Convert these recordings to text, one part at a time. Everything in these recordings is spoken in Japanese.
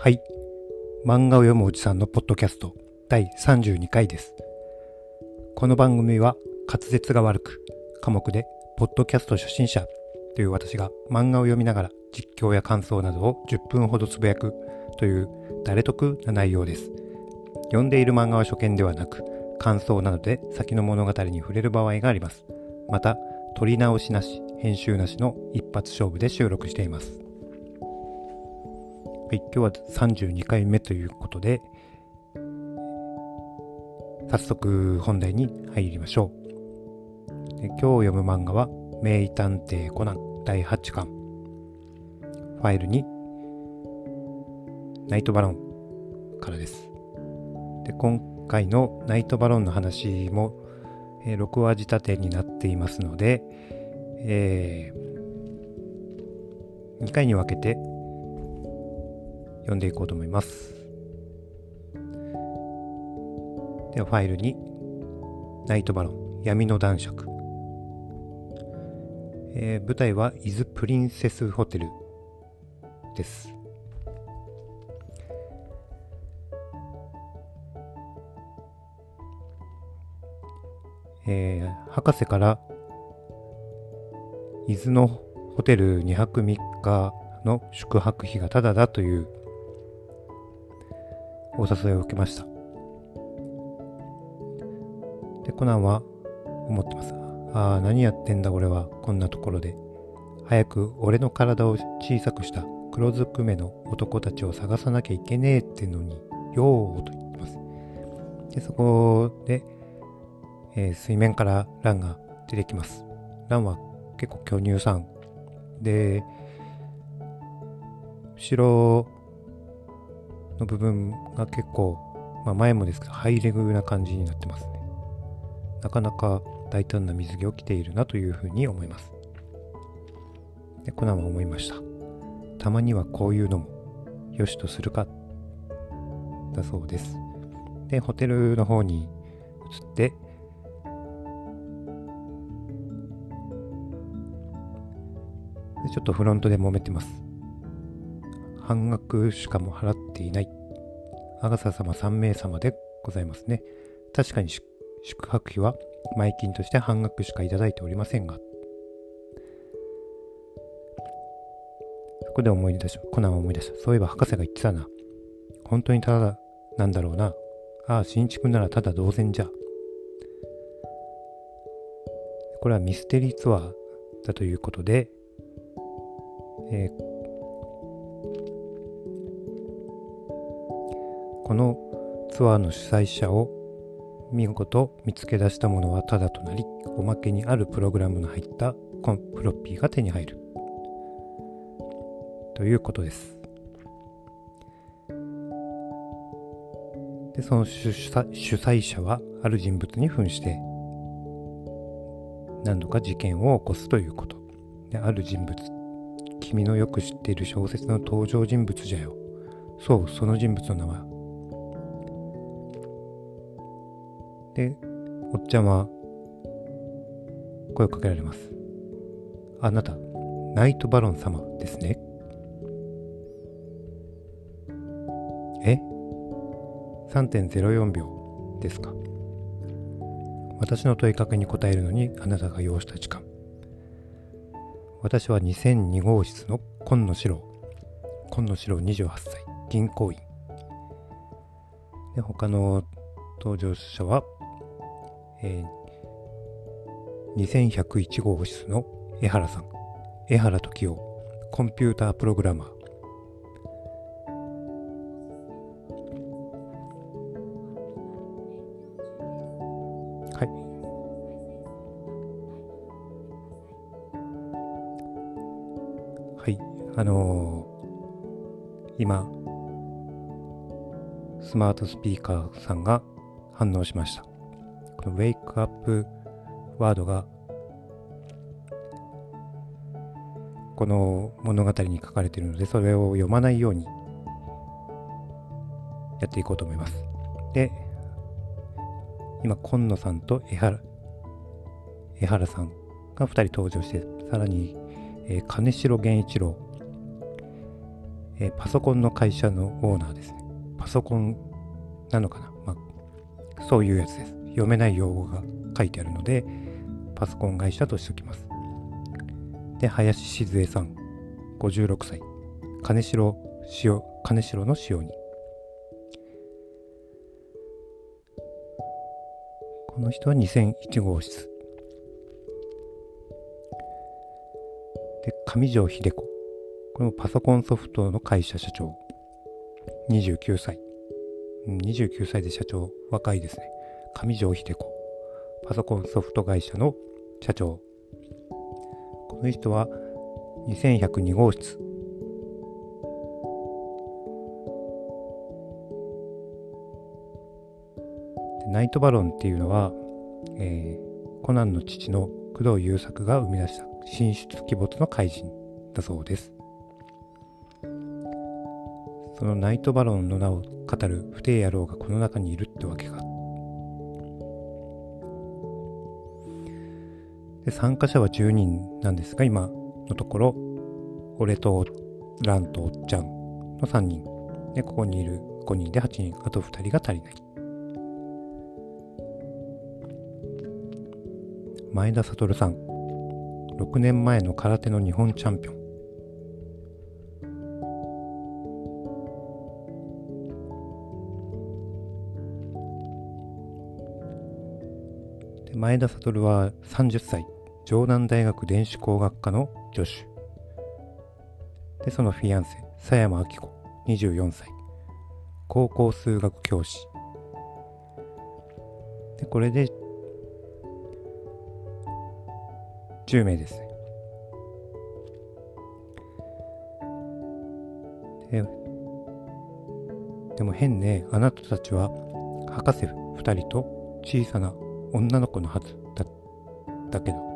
はい。漫画を読むおじさんのポッドキャスト第32回です。この番組は滑舌が悪く、科目でポッドキャスト初心者という私が漫画を読みながら実況や感想などを10分ほどつぶやくという誰得な内容です。読んでいる漫画は初見ではなく、感想などで先の物語に触れる場合があります。また、撮り直しなし、編集なしの一発勝負で収録しています。はい、今日は32回目ということで、早速本題に入りましょう。で今日読む漫画は、名探偵コナン第8巻。ファイルに、ナイトバロンからです。で今回のナイトバロンの話も、えー6話仕立てになっていますので、え2回に分けて読んでいこうと思います。ではファイルにナイトバロン闇の男爵、えー舞台は伊豆プリンセスホテルです。えー博士から伊豆のホテル2泊3日の宿泊費がタダだというお誘いを受けました。で、コナンは思ってます。ああ、何やってんだ俺は、こんなところで。早く俺の体を小さくした黒ずくめの男たちを探さなきゃいけねえってのに、よーと言ってます。で、そこで、えー水面からランが出てきます。ランは結構巨乳さん。で、後ろの部分が結構、まあ、前もですけど、ハイレグな感じになってますね。なかなか大胆な水着を着ているなというふうに思います。で、コナンは思いました。たまにはこういうのも良しとするか、だそうです。で、ホテルの方に移って、でちょっとフロントで揉めてます。半額しかも払っていない。アガサ様3名様でございますね。確かに宿泊費は前金として半額しかいただいておりませんが。そこで思い出し、コナンは思い出した。そういえば博士が言ってたな。本当にただなんだろうな。ああ、新築ならただ同然じゃ。これはミステリーツアーだということで、えーこのツアーの主催者を見事見つけ出したものはタダとなり、おまけにあるプログラムの入ったコンフロッピーが手に入る。ということです。で、その主催主催者はある人物に扮して何度か事件を起こすということ。で、ある人物。君のよく知っている小説の登場人物じゃよ。そう、その人物の名は。で、おっちゃんは声をかけられます。あなた、ナイトバロン様ですね？え ?3.04 秒ですか？私の問いかけに答えるのにあなたが要した時間。私は2002号室の今野四郎。今野四郎28歳、銀行員。で、他の登場者は、えー2101号室の江原さん。江原時夫、コンピュータープログラマー。はい。はい。あのー今、スマートスピーカーさんが反応しました。このウェイクアップワードがこの物語に書かれているのでそれを読まないようにやっていこうと思います。で、今、今野さんと江原江原さんが2人登場して、さらに、えー金城源一郎、えー、パソコンの会社のオーナーですね。パソコンなのかな、まあ、そういうやつです。読めない用語が書いてあるので、パソコン会社としておきます。で、林静江さん、56歳。金城塩、金城の塩に。この人は2001号室。で、上条秀子。これもパソコンソフトの会社社長。29歳。29歳で社長、若いですね。上条秀子。パソコンソフト会社の社長。この人は2102号室。ナイトバロンっていうのは、えー、コナンの父の工藤優作が生み出した神出鬼没の怪人だそうです。そのナイトバロンの名を語る不定野郎がこの中にいるってわけか。で参加者は10人なんですが、今のところ、俺とランとおっちゃんの3人。で、ここにいる5人で8人、あと2人が足りない。前田悟さん。6年前の空手の日本チャンピオン。前田悟は30歳、城南大学電子工学科の助手。で、そのフィアンセ、佐山明子、24歳、高校数学教師。で、これで10名ですね。ででも変ね、あなたたちは博士2人と小さな女の子のはずだったけど。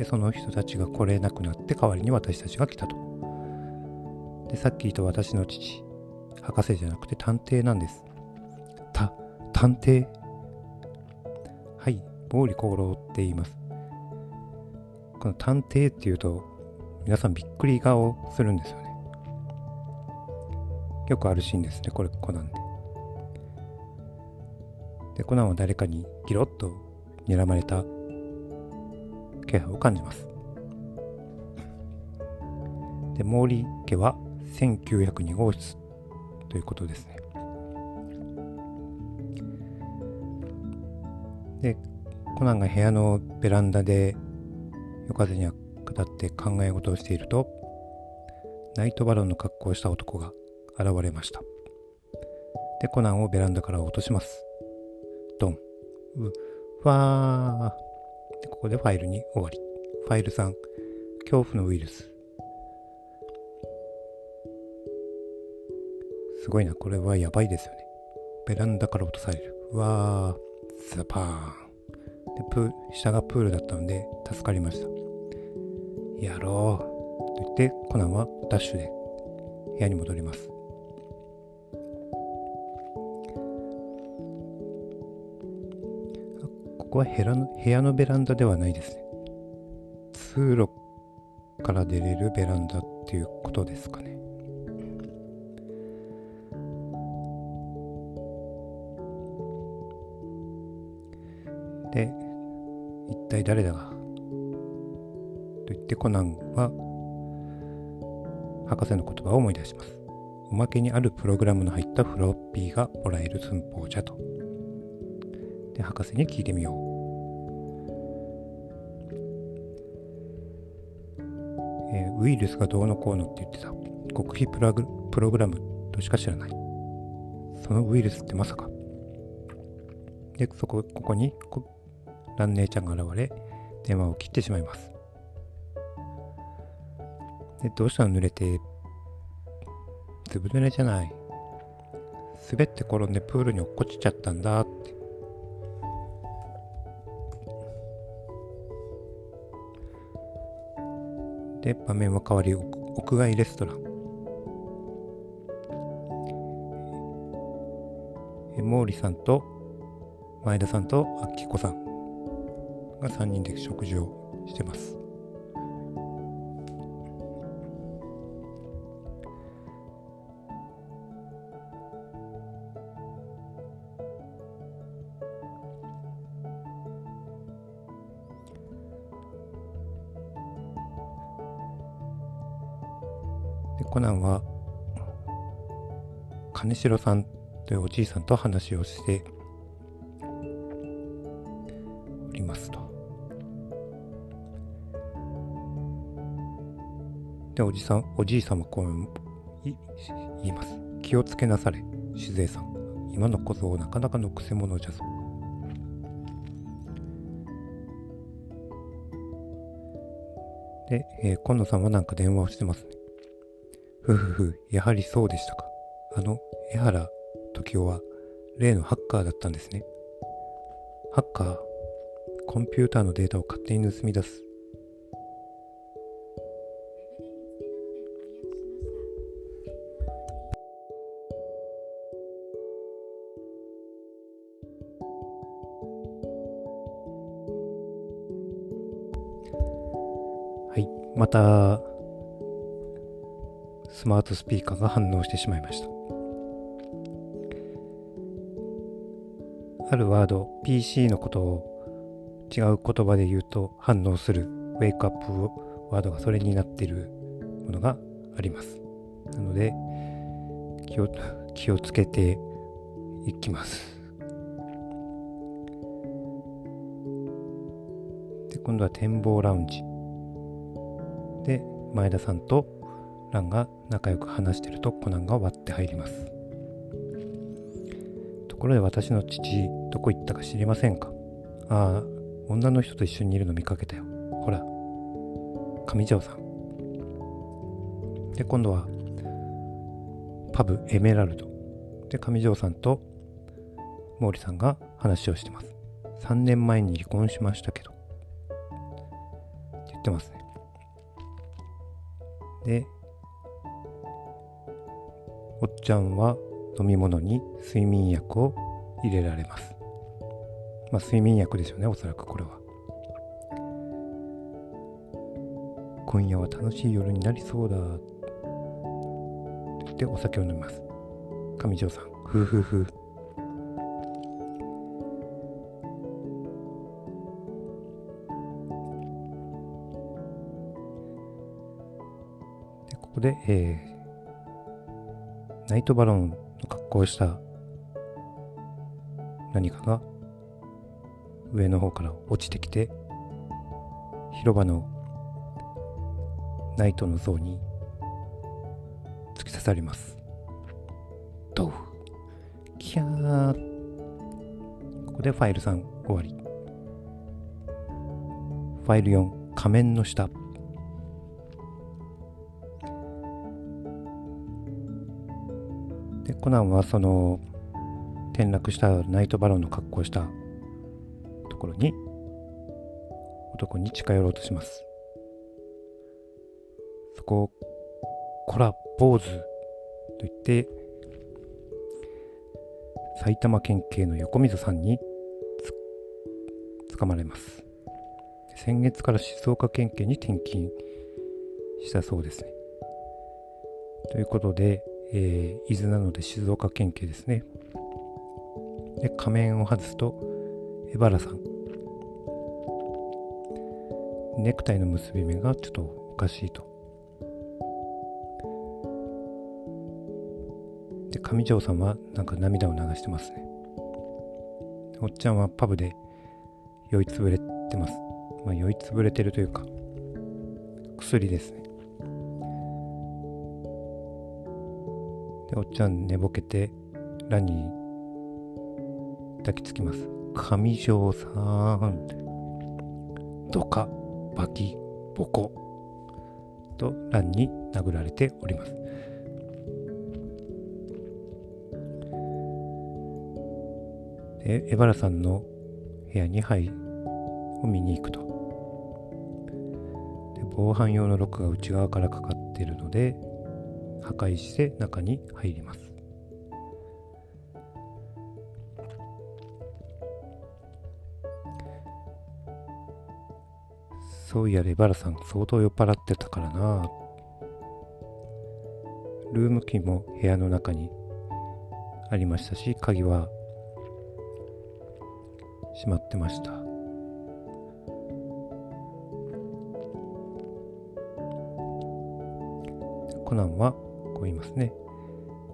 で、その人たちが来れなくなって代わりに私たちが来たと。で、さっき言った私の父、博士じゃなくて探偵なんです。た、探偵はい、毛利小五郎って言います。この探偵っていうと、皆さんびっくり顔するんですよね。よくあるシーンですね、これ、コナンで。で、コナンは誰かにギロッと睨まれた気配を感じます。で、毛利家は1902号室ということですね。で、コナンが部屋のベランダで夜風に下って考え事をしていると、ナイトバロンの格好をした男が現れました。で、コナンをベランダから落とします。ドン。う、わー。で、ここでファイルに終わり。ファイル3、恐怖のウイルス。すごいな、これはやばいですよね。ベランダから落とされる。うわー、スパーン。でプー下がプールだったので助かりました。やろうと言ってコナンはダッシュで部屋に戻ります。ここは部屋の部屋のベランダではないですね。通路から出れるベランダっていうことですかね。で、一体誰だがと言ってコナンは博士の言葉を思い出します。おまけにあるプログラムの入ったフロッピーがもらえる寸法じゃと。で、博士に聞いてみよう。えー、ウイルスがどうのこうのって言ってた。極秘プラグプログラムとしか知らない。そのウイルスってまさか。で、そこ、ここに蘭姉ちゃんが現れ、電話を切ってしまいます。で、どうしたの濡れて、ずぶ濡れじゃない。滑って転んでプールに落っこちちゃったんだって。で、場面は変わり、屋外レストラン。毛利さんと前田さんとあきこさんが3人で食事をしてます。コナンは金城さんというおじいさんと話をしておりますと。で、おじさん、おじいさんはこう言います。気をつけなされ、酒税さん。今の小僧なかなかのくせ者じゃぞ。で、えー、今野さんはなんか電話をしてますね。ふふふ、やはりそうでしたか。あの、江原時夫は例のハッカーだったんですね。ハッカー、コンピューターのデータを勝手に盗み出す。はい、またスマートスピーカーが反応してしまいました。あるワード、PC のことを違う言葉で言うと反応するウェイクアップワードがそれになっているものがあります。なので気を 気をつけていきます。で今度は展望ラウンジ。で前田さんとランが仲良く話してるとコナンが割って入ります。ところで私の父、どこ行ったか知りませんか？ああ、女の人と一緒にいるの見かけたよ。ほら、上条さん。で、今度は、パブエメラルド。で、上条さんと毛利さんが話をしてます。3年前に離婚しましたけど。って言ってますね。で、おっちゃんは飲み物に睡眠薬を入れられます。まあ睡眠薬ですよね、おそらくこれは。今夜は楽しい夜になりそうだ。ってお酒を飲みます。上条さん、ふうふうふう。でここで、えー、ナイトバロンの格好をした何かが上の方から落ちてきて広場のナイトの像に突き刺さります。ドウキャーここでファイル3終わり。ファイル4仮面の下コナンはその転落したナイトバロンの格好をしたところに男に近寄ろうとします。そこを「こら坊主」と言って埼玉県警の横溝さんに捕まれます。先月から静岡県警に転勤したそうですね。ということでえー、伊豆なので静岡県警ですね。で、仮面を外すと、江原さん。ネクタイの結び目がちょっとおかしいと。で、上条さんはなんか涙を流してますね。おっちゃんはパブで酔いつぶれてます。まあ酔いつぶれてるというか、薬ですね。で、おっちゃん寝ぼけて、ラに抱きつきます。上条さん。とか、バキ、ボコ。と、ランに殴られております。で、エバラさんの部屋に入を見に行くと。で防犯用のロックが内側からかかっているので、破壊して中に入ります。そういやレバラさん相当酔っ払ってたからなルームキーも部屋の中にありましたし鍵は閉まってましたコナンはいますね。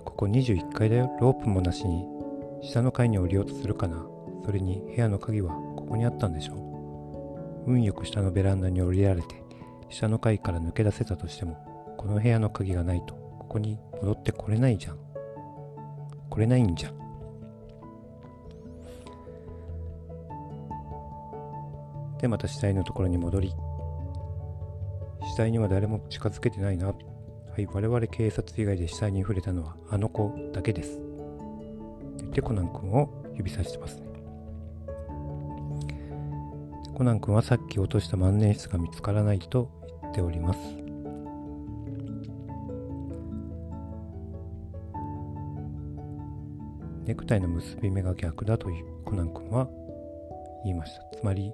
ここ21階だよ。ロープもなしに下の階に降りようとするかな。それに部屋の鍵はここにあったんでしょう。運よく下のベランダに降りられて下の階から抜け出せたとしてもこの部屋の鍵がないとここに戻ってこれないじゃん。来れないんじゃん。で、また死体のところに戻り、死体には誰も近づけてないな。はい、我々警察以外で死体に触れたのはあの子だけです。と言ってコナン君を指さしてますね。コナン君はさっき落とした万年筆が見つからないと言っております。ネクタイの結び目が逆だというコナン君は言いました。つまり、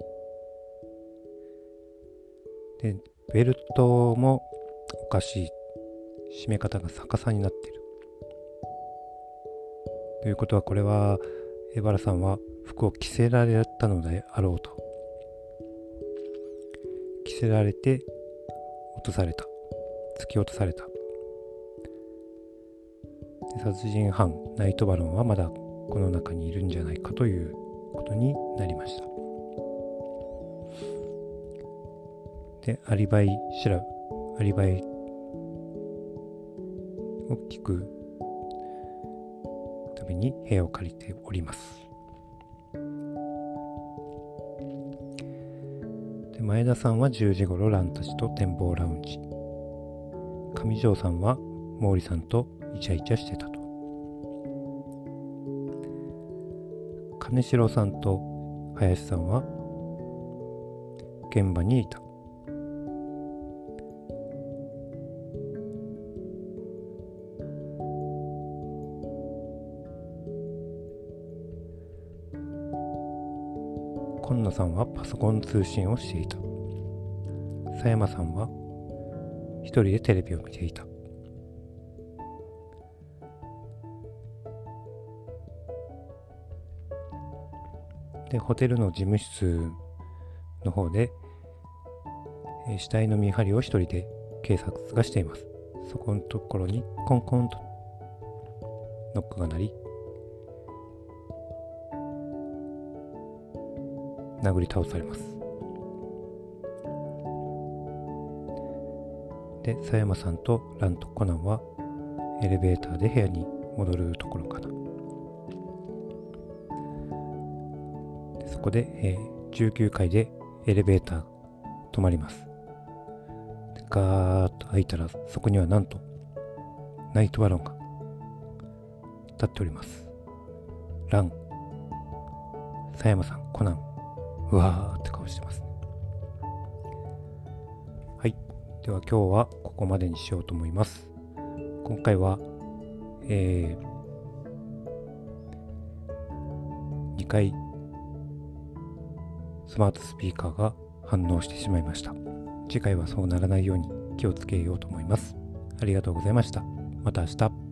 で、ベルトもおかしい。締め方が逆さになっている。ということは、これは、エバラさんは服を着せられたのであろうと。着せられて落とされた。突き落とされた。殺人犯ナイトバロンはまだこの中にいるんじゃないかということになりましたでアリバイ調べアリバイを聞くために部屋を借りております。で前田さんは10時頃ランたちと展望ラウンジ。上条さんは毛利さんとイチャイチャしてたと。金城さんと林さんは現場にいた。さんはパソコン通信をしていた佐山さんは一人でテレビを見ていたで、ホテルの事務室の方で、死体の見張りを一人で警察がしています。そこのところにコンコンとノックが鳴り、殴り倒されます。で、佐山さんとランとコナンはエレベーターで部屋に戻るところかなそ。こで、えー、19階でエレベーター止まります。ガーッと開いたらそこにはなんとナイトバロンが立っております。ラン、佐山さん、コナン、うわーって顔してますね。はい。では今日はここまでにしようと思います。今回は、えー、2回スマートスピーカーが反応してしまいました。次回はそうならないように気をつけようと思います。ありがとうございました。また明日。